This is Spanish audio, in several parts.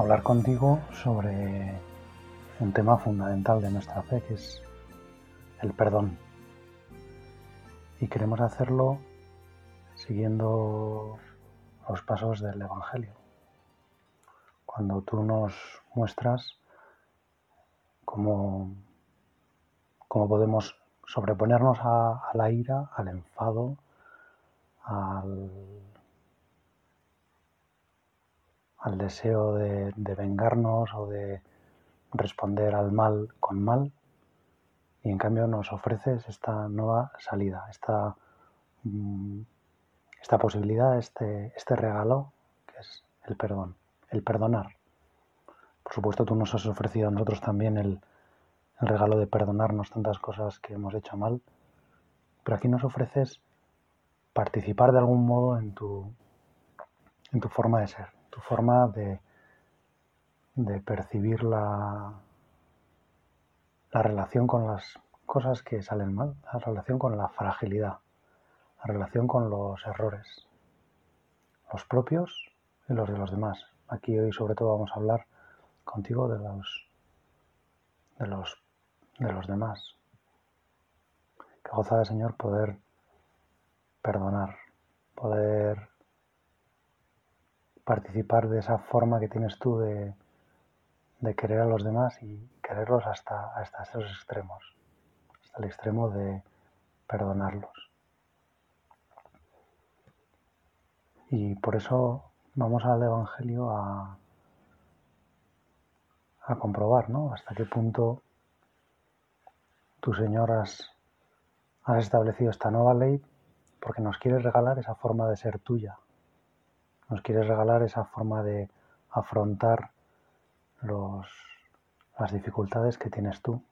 hablar contigo sobre un tema fundamental de nuestra fe, que es el perdón. Y queremos hacerlo siguiendo los pasos del Evangelio. Cuando tú nos muestras cómo, cómo podemos sobreponernos a, a la ira, al enfado, al al deseo de, vengarnos o de responder al mal con mal y en cambio nos ofreces esta nueva salida, esta, mm, esta posibilidad, este, este regalo que es el perdón, el perdonar. Por supuesto tú nos has ofrecido a nosotros también el, el regalo de perdonarnos tantas cosas que hemos hecho mal, pero aquí nos ofreces participar de algún modo en tu, en tu forma de ser tu forma de, de percibir la, la relación con las cosas que salen mal, la relación con la fragilidad, la relación con los errores, los propios y los de los demás. Aquí hoy sobre todo vamos a hablar contigo de los de los de los demás. Que gozada, Señor, poder perdonar, poder participar de esa forma que tienes tú de, querer a los demás y quererlos hasta, hasta esos extremos, hasta el extremo de perdonarlos. Y por eso vamos al Evangelio a, a comprobar, ¿no? Hasta qué punto tu Señor has, has establecido esta nueva ley porque nos quieres regalar esa forma de ser tuya, nos quieres regalar esa forma de afrontar las dificultades que tienes tú.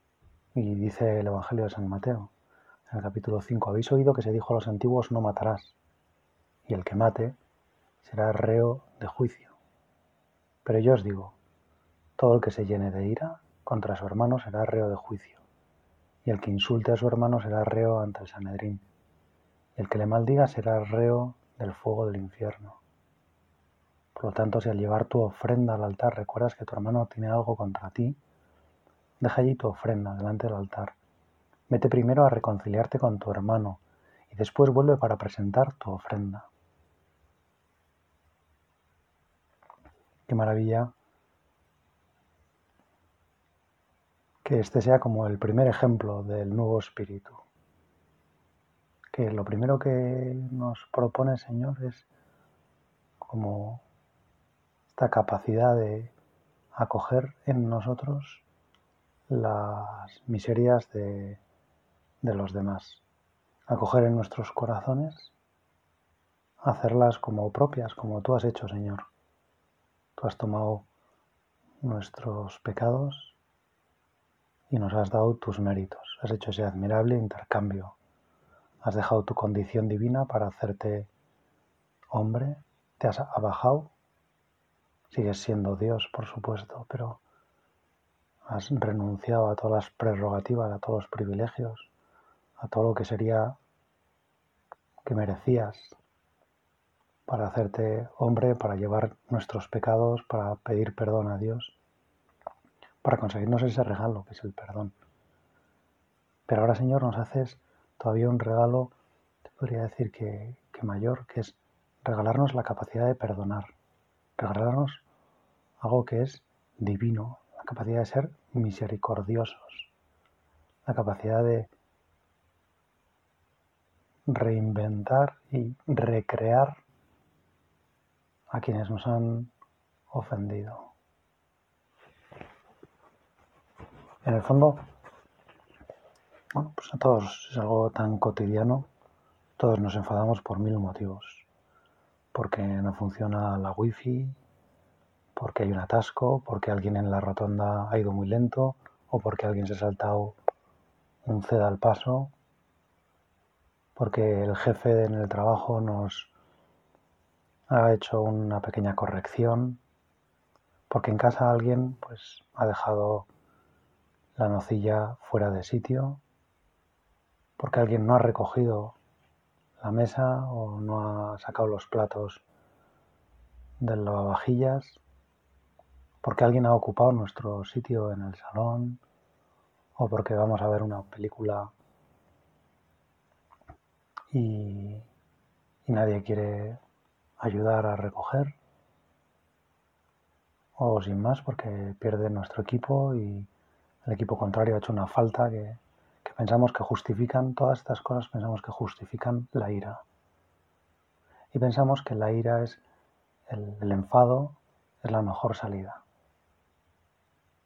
Y dice el Evangelio de San Mateo, en el capítulo 5, habéis oído que se dijo a los antiguos no matarás, y el que mate será reo de juicio. Pero yo os digo, todo el que se llene de ira contra su hermano será reo de juicio, y el que insulte a su hermano será reo ante el Sanedrín, y el que le maldiga será reo del fuego del infierno. Por lo tanto, si al llevar tu ofrenda al altar recuerdas que tu hermano tiene algo contra ti, deja allí tu ofrenda delante del altar. Vete primero a reconciliarte con tu hermano y después vuelve para presentar tu ofrenda. Qué maravilla que este sea como el primer ejemplo del nuevo espíritu. Que lo primero que nos propone Señor es como esta capacidad de acoger en nosotros las miserias de, los demás, acoger en nuestros corazones, hacerlas como propias, como tú has hecho, Señor. Tú has tomado nuestros pecados y nos has dado tus méritos. Has hecho ese admirable intercambio. Has dejado tu condición divina para hacerte hombre, te has abajado Sigues siendo Dios, por supuesto, pero has renunciado a todas las prerrogativas, a todos los privilegios, a todo lo que sería que merecías para hacerte hombre, para llevar nuestros pecados, para pedir perdón a Dios, para conseguirnos ese regalo que es el perdón. Pero ahora, Señor, nos haces todavía un regalo, te podría decir que, que mayor, que es regalarnos la capacidad de perdonar regalarnos algo que es divino, la capacidad de ser misericordiosos, la capacidad de reinventar y recrear a quienes nos han ofendido. En el fondo, bueno, pues a todos es algo tan cotidiano, todos nos enfadamos por mil motivos porque no funciona la wifi, porque hay un atasco, porque alguien en la rotonda ha ido muy lento o porque alguien se ha saltado un ceda al paso, porque el jefe en el trabajo nos ha hecho una pequeña corrección, porque en casa alguien pues ha dejado la nocilla fuera de sitio, porque alguien no ha recogido la mesa o no ha sacado los platos del lavavajillas, porque alguien ha ocupado nuestro sitio en el salón o porque vamos a ver una película y, nadie quiere ayudar a recoger o sin más porque pierde nuestro equipo y el equipo contrario ha hecho una falta que, pensamos que justifican, todas estas cosas pensamos que justifican la ira. Y pensamos que la ira es el enfado, es la mejor salida.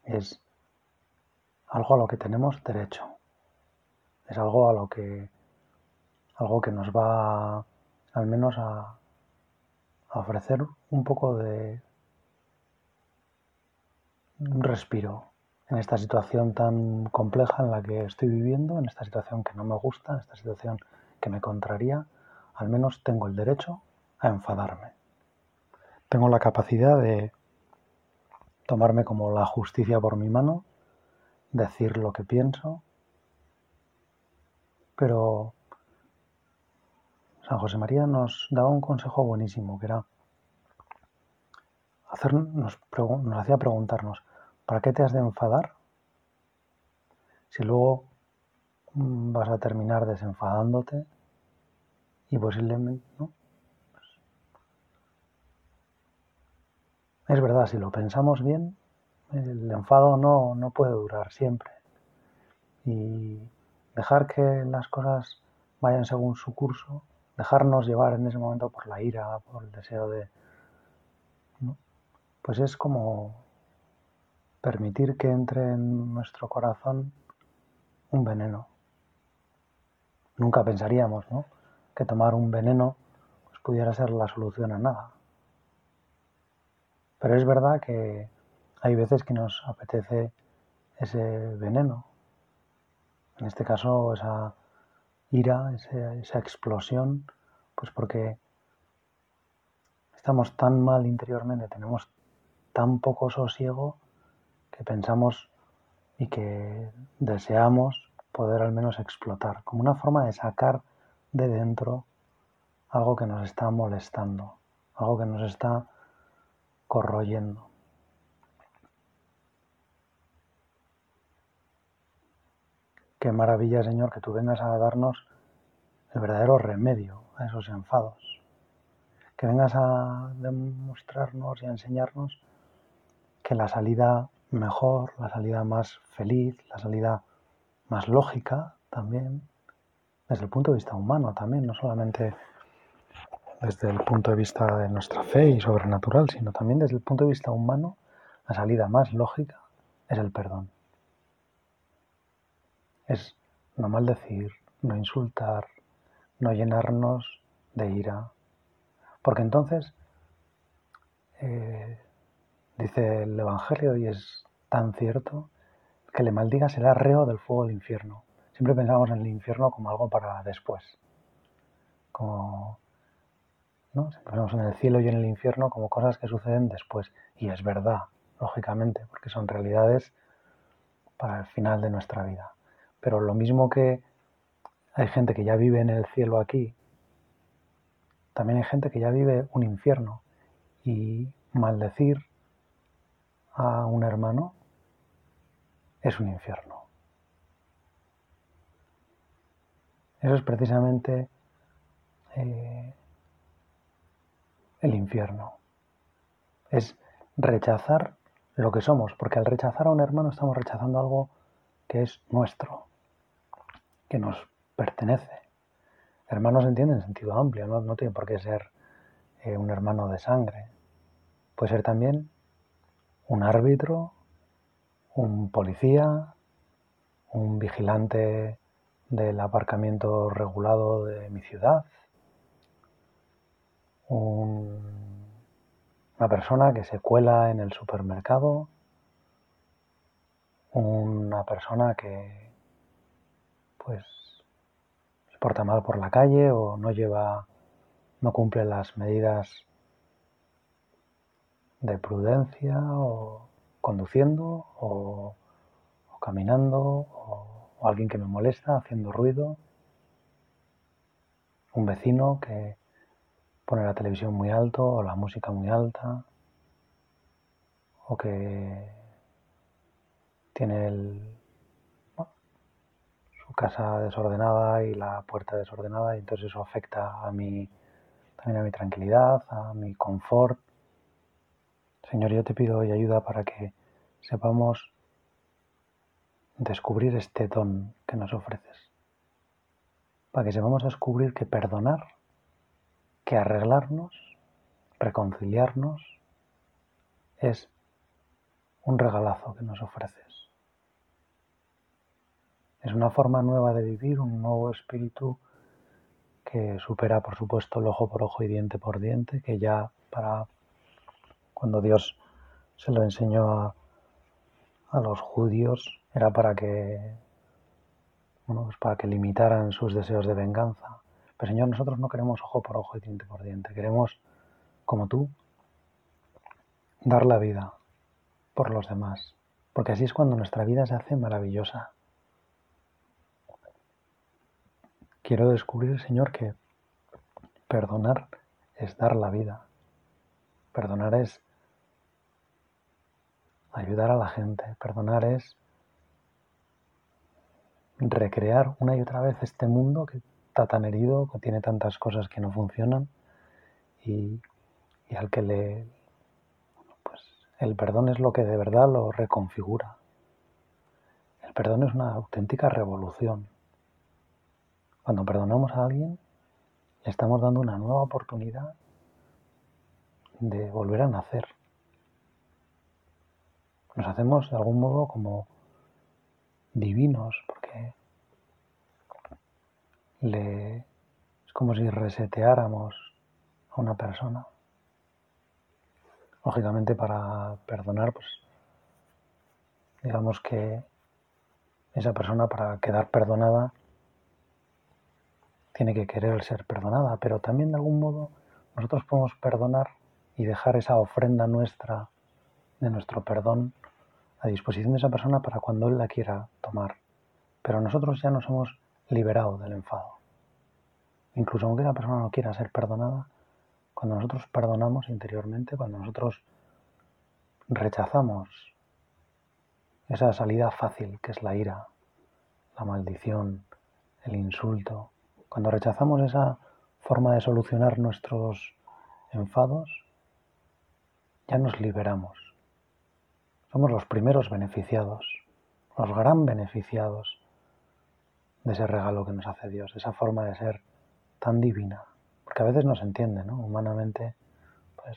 Es algo a lo que tenemos derecho. Es algo a lo que algo que nos va al menos a, a ofrecer un poco de un respiro en esta situación tan compleja en la que estoy viviendo, en esta situación que no me gusta, en esta situación que me contraría, al menos tengo el derecho a enfadarme. Tengo la capacidad de tomarme como la justicia por mi mano, decir lo que pienso, pero San José María nos daba un consejo buenísimo, que era hacernos, nos hacía preguntarnos, ¿Para qué te has de enfadar? Si luego mm, vas a terminar desenfadándote y posiblemente. Es verdad, si lo pensamos bien, el enfado no, no puede durar siempre. Y dejar que las cosas vayan según su curso, dejarnos llevar en ese momento por la ira, por el deseo de... Pues es como permitir que entre en nuestro corazón un veneno. Nunca pensaríamos ¿no? que tomar un veneno pues, pudiera ser la solución a nada. Pero es verdad que hay veces que nos apetece ese veneno. En este caso, esa ira, esa explosión, pues porque estamos tan mal interiormente, tenemos tan poco sosiego que pensamos y que deseamos poder al menos explotar, como una forma de sacar de dentro algo que nos está molestando, algo que nos está corroyendo. Qué maravilla, Señor, que tú vengas a darnos el verdadero remedio a esos enfados. Que vengas a demostrarnos y a enseñarnos que la salida mejor, la salida más feliz, la salida más lógica también, desde el punto de vista humano también, no solamente desde el punto de vista de nuestra fe y sobrenatural, sino también desde el punto de vista humano, la salida más lógica es el perdón. Es no maldecir, no insultar, no llenarnos de ira, porque entonces eh, Dice el Evangelio, y es tan cierto, que le maldiga será reo del fuego del infierno. Siempre pensamos en el infierno como algo para después. Como, ¿no? Pensamos en el cielo y en el infierno como cosas que suceden después. Y es verdad, lógicamente, porque son realidades para el final de nuestra vida. Pero lo mismo que hay gente que ya vive en el cielo aquí, también hay gente que ya vive un infierno. Y maldecir a un hermano es un infierno. Eso es precisamente eh, el infierno. Es rechazar lo que somos, porque al rechazar a un hermano estamos rechazando algo que es nuestro, que nos pertenece. Hermano se entiende en sentido amplio, no, tiene por qué ser eh, un hermano de sangre. Puede ser también un árbitro, un policía, un vigilante del aparcamiento regulado de mi ciudad, un una persona que se cuela en el supermercado, una persona que pues se porta mal por la calle o no lleva no cumple las medidas de prudencia o conduciendo o, caminando o alguien que me molesta haciendo ruido, un vecino que pone la televisión muy alto o la música muy alta o que tiene su casa desordenada y la puerta desordenada y entonces eso afecta a mi, también a mi tranquilidad, a mi confort. Señor, yo te pido hoy ayuda para que sepamos descubrir este don que nos ofreces. Para que sepamos descubrir que perdonar que arreglarnos, reconciliarnos, es un regalazo que nos ofreces. Es una forma nueva de vivir, un nuevo espíritu que supera, por supuesto, el ojo por ojo y diente por diente, que ya para cuando Dios se lo enseñó a, a los judíos era para que bueno, pues para que limitaran sus deseos de venganza. Pero Señor, nosotros no queremos ojo por ojo y diente por diente. Queremos, como tú, dar la vida por los demás. Porque así es cuando nuestra vida se hace maravillosa. Quiero descubrir, Señor, que perdonar es dar la vida. Perdonar es ayudar a la gente. Perdonar es recrear una y otra vez este mundo que está tan herido, que tiene tantas cosas que no funcionan y, al que le... Pues el perdón es lo que de verdad lo reconfigura. El perdón es una auténtica revolución. Cuando perdonamos a alguien, le estamos dando una nueva oportunidad de volver a nacer. Nos hacemos de algún modo como divinos, porque le, es como si reseteáramos a una persona. Lógicamente para perdonar, pues digamos que esa persona para quedar perdonada tiene que querer ser perdonada, pero también de algún modo nosotros podemos perdonar y dejar esa ofrenda nuestra de nuestro perdón a disposición de esa persona para cuando él la quiera tomar. Pero nosotros ya nos hemos liberado del enfado. Incluso aunque la persona no quiera ser perdonada, cuando nosotros perdonamos interiormente, cuando nosotros rechazamos esa salida fácil que es la ira, la maldición, el insulto, cuando rechazamos esa forma de solucionar nuestros enfados, ya nos liberamos. Somos los primeros beneficiados, los gran beneficiados de ese regalo que nos hace Dios, esa forma de ser tan divina. Porque a veces no se entiende, ¿no? Humanamente, pues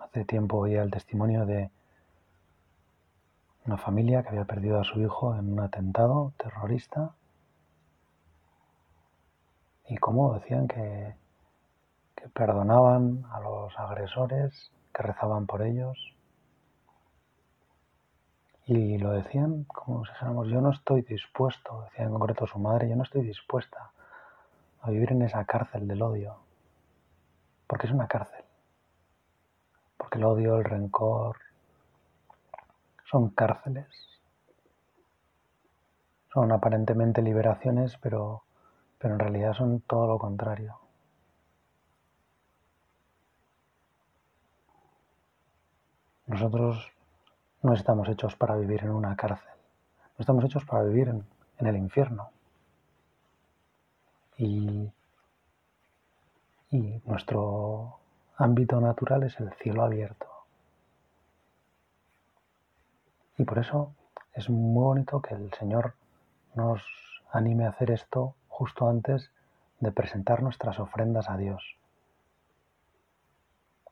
hace tiempo oía el testimonio de una familia que había perdido a su hijo en un atentado terrorista y cómo decían que, que perdonaban a los agresores, que rezaban por ellos y lo decían como si dijéramos, yo no estoy dispuesto, decía en concreto su madre, yo no estoy dispuesta a vivir en esa cárcel del odio, porque es una cárcel, porque el odio, el rencor, son cárceles, son aparentemente liberaciones, pero, pero en realidad son todo lo contrario. Nosotros no estamos hechos para vivir en una cárcel, no estamos hechos para vivir en, el infierno. Y, y nuestro ámbito natural es el cielo abierto. Y por eso es muy bonito que el Señor nos anime a hacer esto justo antes de presentar nuestras ofrendas a Dios.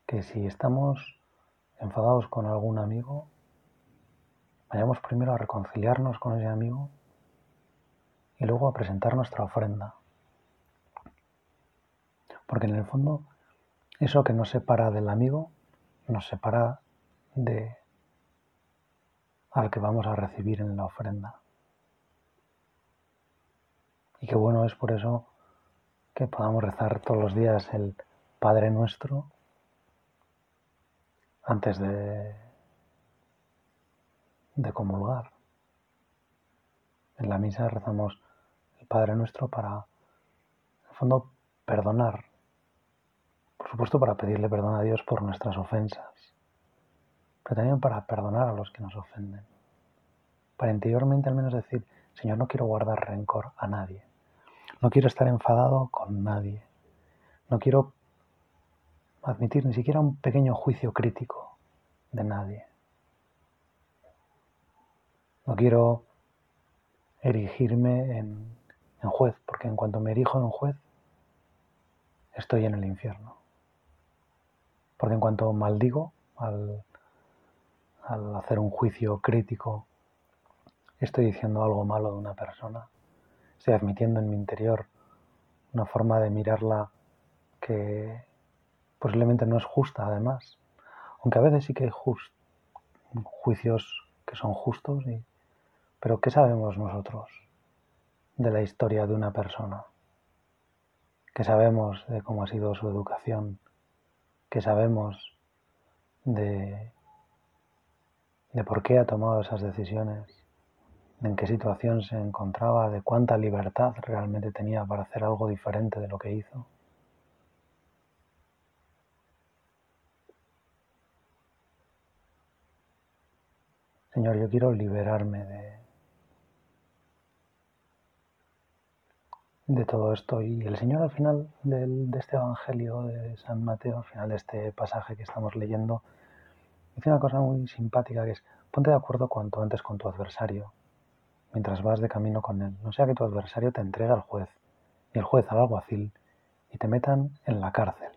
Que si estamos enfadados con algún amigo, Vayamos primero a reconciliarnos con ese amigo y luego a presentar nuestra ofrenda. Porque en el fondo Eso que nos separa del amigo nos separa de al que vamos a recibir en la ofrenda. Y qué bueno es por eso que podamos rezar todos los días el Padre nuestro antes de, de comulgar. En la misa rezamos el Padre nuestro para, en el fondo, perdonar. Por supuesto, para pedirle perdón a Dios por nuestras ofensas, pero también para perdonar a los que nos ofenden. Para interiormente al menos decir, Señor, no quiero guardar rencor a nadie. No quiero estar enfadado con nadie. No quiero admitir ni siquiera un pequeño juicio crítico de nadie. No quiero erigirme en, juez, porque en cuanto me erijo en juez, estoy en el infierno. Porque en cuanto maldigo, al, al hacer un juicio crítico, estoy diciendo algo malo de una persona. Estoy admitiendo en mi interior una forma de mirarla que posiblemente no es justa además, aunque a veces sí que hay juicios que son justos, pero ¿qué sabemos nosotros de la historia de una persona? ¿Qué sabemos de cómo ha sido su educación? ¿Qué sabemos de, de por qué ha tomado esas decisiones? ¿En qué situación se encontraba? ¿De cuánta libertad realmente tenía para hacer algo diferente de lo que hizo? Señor, yo quiero liberarme de, de todo esto. Y el Señor al final de este Evangelio de San Mateo, al final de este pasaje que estamos leyendo, dice una cosa muy simpática que es, ponte de acuerdo cuanto antes con tu adversario, mientras vas de camino con él. No sea que tu adversario te entregue al juez y el juez al alguacil y te metan en la cárcel.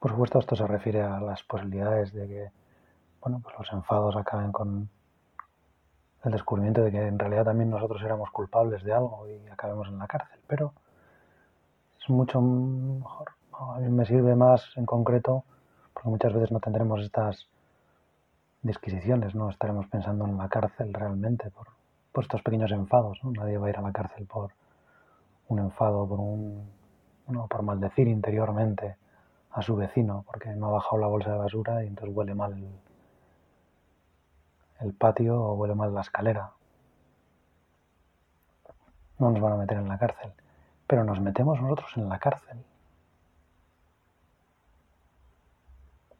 Por supuesto, esto se refiere a las posibilidades de que bueno, pues los enfados acaben con el descubrimiento de que en realidad también nosotros éramos culpables de algo y acabemos en la cárcel. Pero es mucho mejor. A mí me sirve más en concreto porque muchas veces no tendremos estas disquisiciones, no estaremos pensando en la cárcel realmente por, estos pequeños enfados. Nadie va a ir a la cárcel por un enfado, por un, por maldecir interiormente a su vecino porque no ha bajado la bolsa de basura y entonces huele mal el, el patio o huele mal la escalera. No nos van a meter en la cárcel, pero nos metemos nosotros en la cárcel.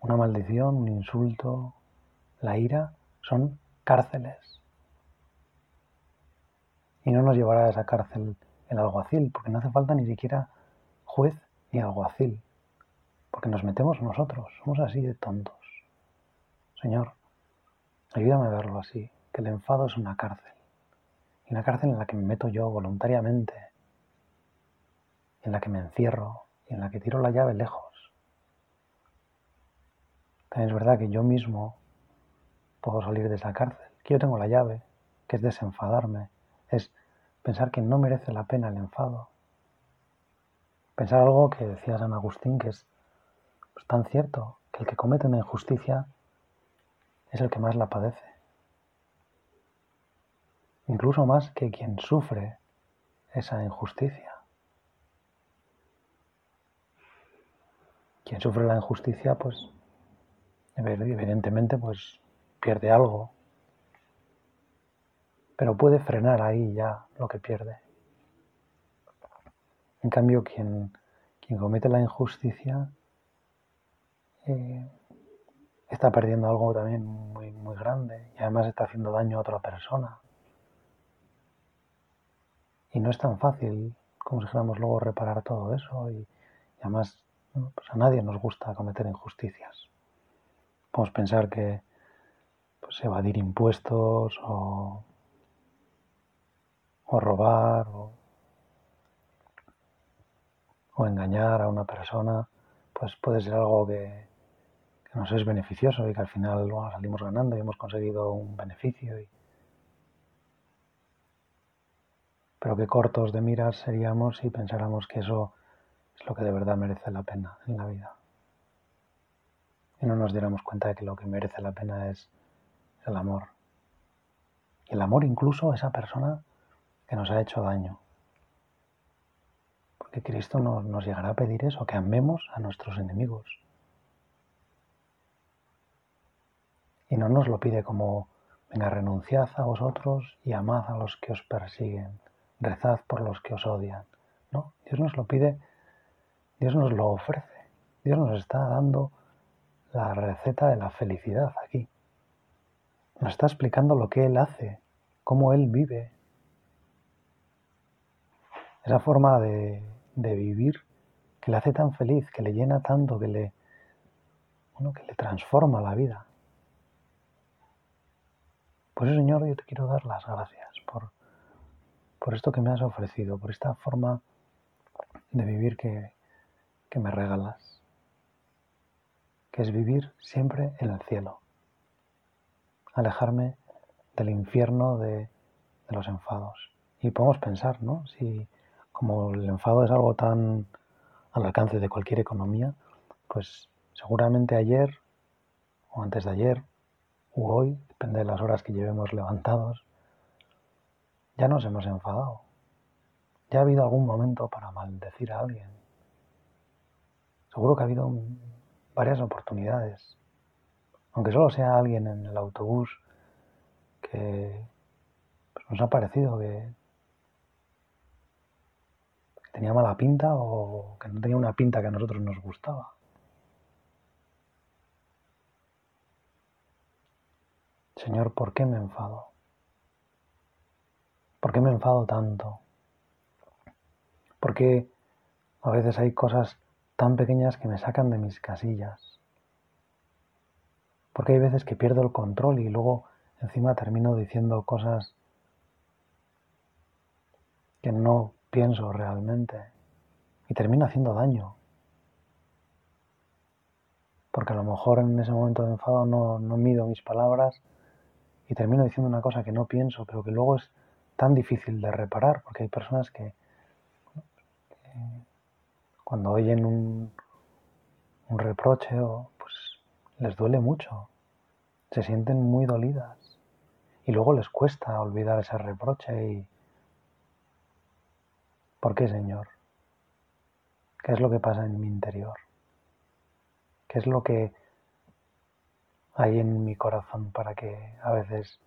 Una maldición, un insulto, la ira son cárceles. Y no nos llevará a esa cárcel el alguacil, porque no hace falta ni siquiera juez ni alguacil, porque nos metemos nosotros, somos así de tontos. Señor, Ayúdame a verlo así, que el enfado es una cárcel. Y una cárcel en la que me meto yo voluntariamente, en la que me encierro y en la que tiro la llave lejos. También es verdad que yo mismo puedo salir de esa cárcel, que yo tengo la llave, que es desenfadarme, es pensar que no merece la pena el enfado. Pensar algo que decía San Agustín, que es pues, tan cierto, que el que comete una injusticia es el que más la padece. Incluso más que quien sufre esa injusticia. Quien sufre la injusticia, pues evidentemente, pues pierde algo, pero puede frenar ahí ya lo que pierde. En cambio, quien, quien comete la injusticia eh, está perdiendo algo también muy, muy grande y además está haciendo daño a otra persona. Y no es tan fácil como si dijéramos luego reparar todo eso y, además pues a nadie nos gusta cometer injusticias. Podemos pensar que pues, evadir impuestos o, o robar o, o engañar a una persona, pues puede ser algo que, nos es beneficioso y que al final salimos ganando y hemos conseguido un beneficio. Pero qué cortos de miras seríamos si pensáramos que eso es lo que de verdad merece la pena en la vida. Y no nos diéramos cuenta de que lo que merece la pena es el amor. Y el amor incluso a esa persona que nos ha hecho daño. Porque Cristo nos, nos llegará a pedir eso, que amemos a nuestros enemigos. Y no nos lo pide como, venga, renunciad a vosotros y amad a los que os persiguen, rezad por los que os odian. No, Dios nos lo pide, Dios nos lo ofrece, Dios nos está dando la receta de la felicidad aquí. Nos está explicando lo que Él hace, cómo Él vive. Esa forma de, de vivir que le hace tan feliz, que le llena tanto, que le, bueno, que le transforma la vida. Por eso, Señor, yo te quiero dar las gracias por, por esto que me has ofrecido, por esta forma de vivir que, que me regalas, que es vivir siempre en el cielo, alejarme del infierno de, de los enfados. Y podemos pensar, ¿no? Si como el enfado es algo tan al alcance de cualquier economía, pues seguramente ayer o antes de ayer u hoy, depende de las horas que llevemos levantados, ya nos hemos enfadado. Ya ha habido algún momento para maldecir a alguien. Seguro que ha habido varias oportunidades. Aunque solo sea alguien en el autobús que pues, nos ha parecido que tenía mala pinta o que no tenía una pinta que a nosotros nos gustaba. Señor, ¿por qué me enfado? ¿Por qué me enfado tanto? ¿Por qué a veces hay cosas tan pequeñas que me sacan de mis casillas? Porque hay veces que pierdo el control y luego encima termino diciendo cosas que no pienso realmente y termino haciendo daño. Porque a lo mejor en ese momento de enfado no, no mido mis palabras y termino diciendo una cosa que no pienso, pero que luego es tan difícil de reparar, porque hay personas que, cuando oyen un, un reproche, pues les duele mucho, se sienten muy dolidas y luego les cuesta olvidar ese reproche y, ¿Por qué, Señor? ¿Qué es lo que pasa en mi interior? ¿Qué es lo que hay en mi corazón para que a veces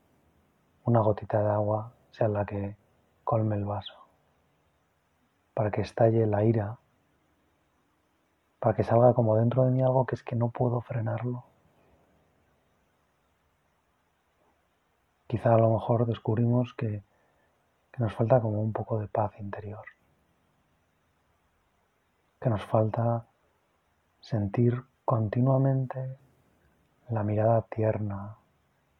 una gotita de agua sea la que colme el vaso? Para que estalle la ira, para que salga como dentro de mí algo que es que no puedo frenarlo. Quizá a lo mejor descubrimos que, que nos falta como un poco de paz interior que nos falta sentir continuamente la mirada tierna,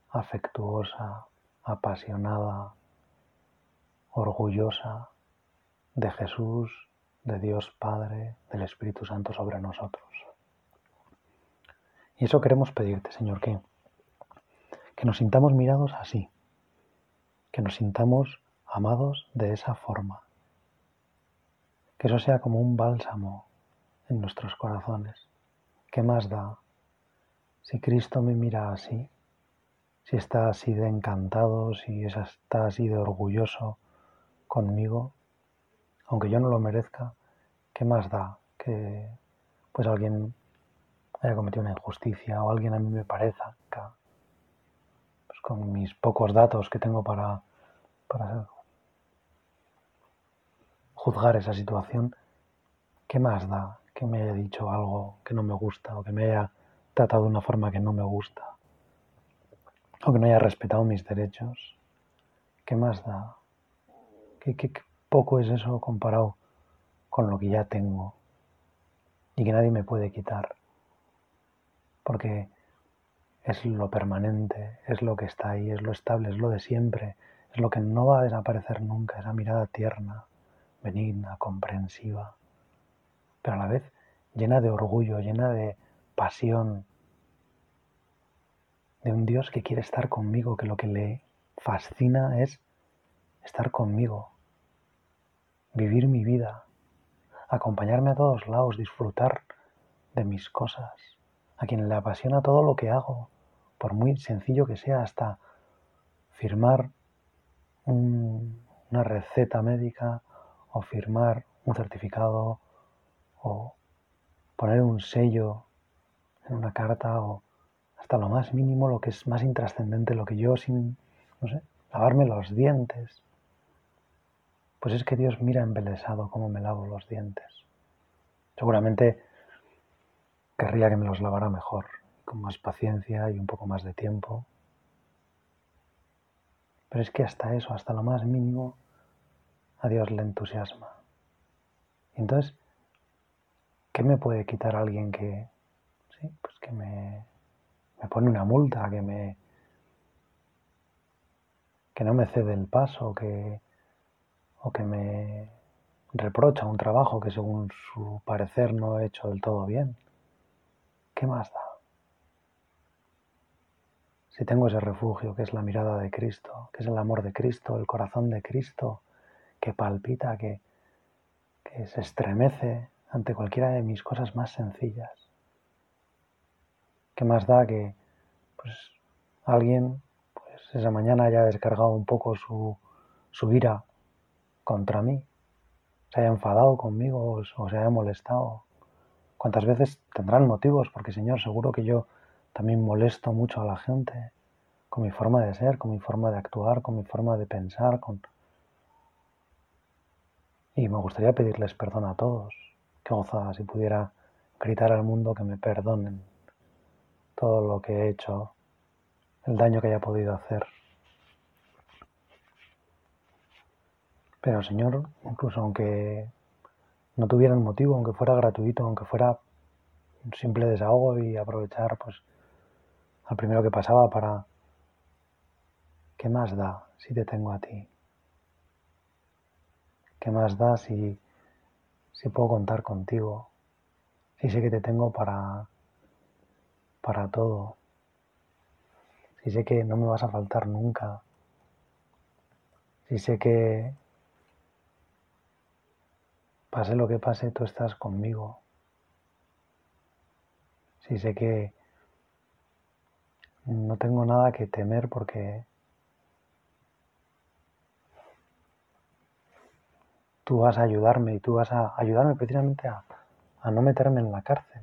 afectuosa, apasionada, orgullosa de Jesús, de Dios Padre, del Espíritu Santo sobre nosotros. Y eso queremos pedirte, Señor, que, que nos sintamos mirados así, que nos sintamos amados de esa forma, que eso sea como un bálsamo en nuestros corazones. ¿Qué más da si Cristo me mira así? Si está así de encantado, si está así de orgulloso conmigo, aunque yo no lo merezca, ¿qué más da que pues alguien haya cometido una injusticia o alguien a mí me parezca, pues con mis pocos datos que tengo para, para juzgar esa situación, ¿qué más da que me haya dicho algo que no me gusta o que me haya tratado de una forma que no me gusta o que no haya respetado mis derechos? ¿Qué más da? ¿Qué, poco es eso comparado con lo que ya tengo y que nadie me puede quitar? Porque es lo permanente, es lo que está ahí, es lo estable, es lo de siempre, es lo que no va a desaparecer nunca, esa mirada tierna, benigna, comprensiva, pero a la vez llena de orgullo, llena de pasión, de un Dios que quiere estar conmigo, que lo que le fascina es estar conmigo, vivir mi vida, acompañarme a todos lados, disfrutar de mis cosas, a quien le apasiona todo lo que hago, por muy sencillo que sea, hasta firmar una receta médica o firmar un certificado o poner un sello en una carta o hasta lo más mínimo, lo que es más intrascendente, lo que yo sin, lavarme los dientes. Pues es que Dios mira embelesado cómo me lavo los dientes. Seguramente querría que me los lavara mejor, con más paciencia y un poco más de tiempo. Pero es que hasta eso, hasta lo más mínimo, a Dios le entusiasma. entonces, ¿qué me puede quitar alguien que, sí, pues que me, me pone una multa, que me, que no me cede el paso, que, o que me reprocha un trabajo que según su parecer no he hecho del todo bien? ¿Qué más da? Si tengo ese refugio que es la mirada de Cristo, que es el amor de Cristo, el corazón de Cristo, que palpita, que, que se estremece ante cualquiera de mis cosas más sencillas. ¿Qué más da que pues, alguien pues, esa mañana haya descargado un poco su, su ira contra mí, se haya enfadado conmigo o se haya molestado ¿Cuántas veces tendrán motivos? Porque Señor, seguro que yo también molesto mucho a la gente con mi forma de ser, con mi forma de actuar, con mi forma de pensar, con... Y me gustaría pedirles perdón a todos. Qué gozada si pudiera gritar al mundo que me perdonen todo lo que he hecho, el daño que haya podido hacer. Pero Señor, incluso aunque no tuvieran motivo, aunque fuera gratuito, aunque fuera un simple desahogo y aprovechar pues al primero que pasaba para ¿qué más da si te tengo a ti? ¿Qué más da si, si puedo contar contigo? Si sé que te tengo para, para todo. Si sé que no me vas a faltar nunca. Si sé que Pase lo que pase, tú estás conmigo. Si sé que no tengo nada que temer porque tú vas a ayudarme y tú vas a ayudarme precisamente a, a no meterme en la cárcel.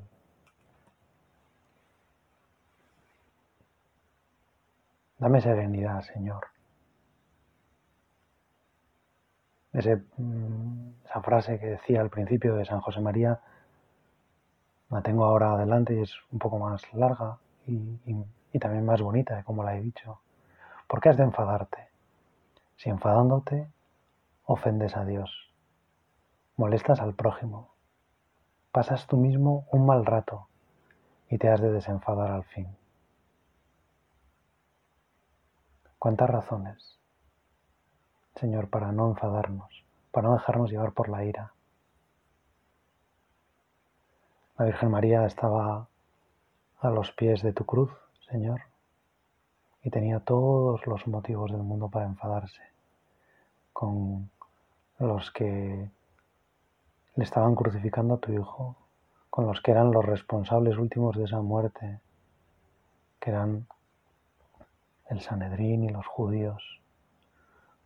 Dame serenidad, Señor. Mm, esa frase que decía al principio de San José María, la tengo ahora adelante y es un poco más larga y, y también más bonita, como la he dicho. ¿Por qué has de enfadarte? Si enfadándote ofendes a Dios, molestas al prójimo, pasas tú mismo un mal rato y te has de desenfadar al fin. ¿Cuántas razones? Señor, para no enfadarnos, para no dejarnos llevar por la ira. La Virgen María estaba a los pies de tu cruz, Señor, y tenía todos los motivos del mundo para enfadarse con los que le estaban crucificando a tu Hijo, con los que eran los responsables últimos de esa muerte, que eran el Sanedrín y los judíos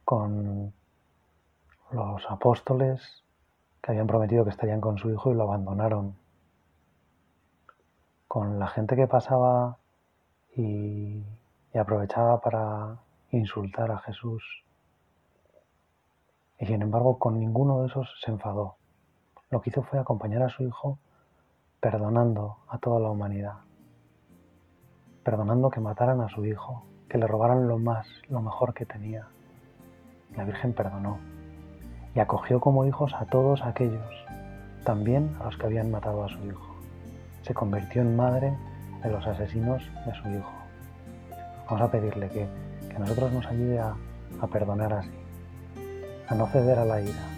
con los apóstoles que habían prometido que estarían con su hijo y lo abandonaron, con la gente que pasaba y, aprovechaba para insultar a Jesús. Y sin embargo, con ninguno de esos se enfadó. Lo que hizo fue acompañar a su hijo perdonando a toda la humanidad, perdonando que mataran a su hijo, que le robaran lo más, lo mejor que tenía la Virgen perdonó y acogió como hijos a todos aquellos, también a los que habían matado a su hijo. Se convirtió en madre de los asesinos de su hijo. Vamos a pedirle que, que nosotros nos ayude a, a perdonar así, a no ceder a la ira.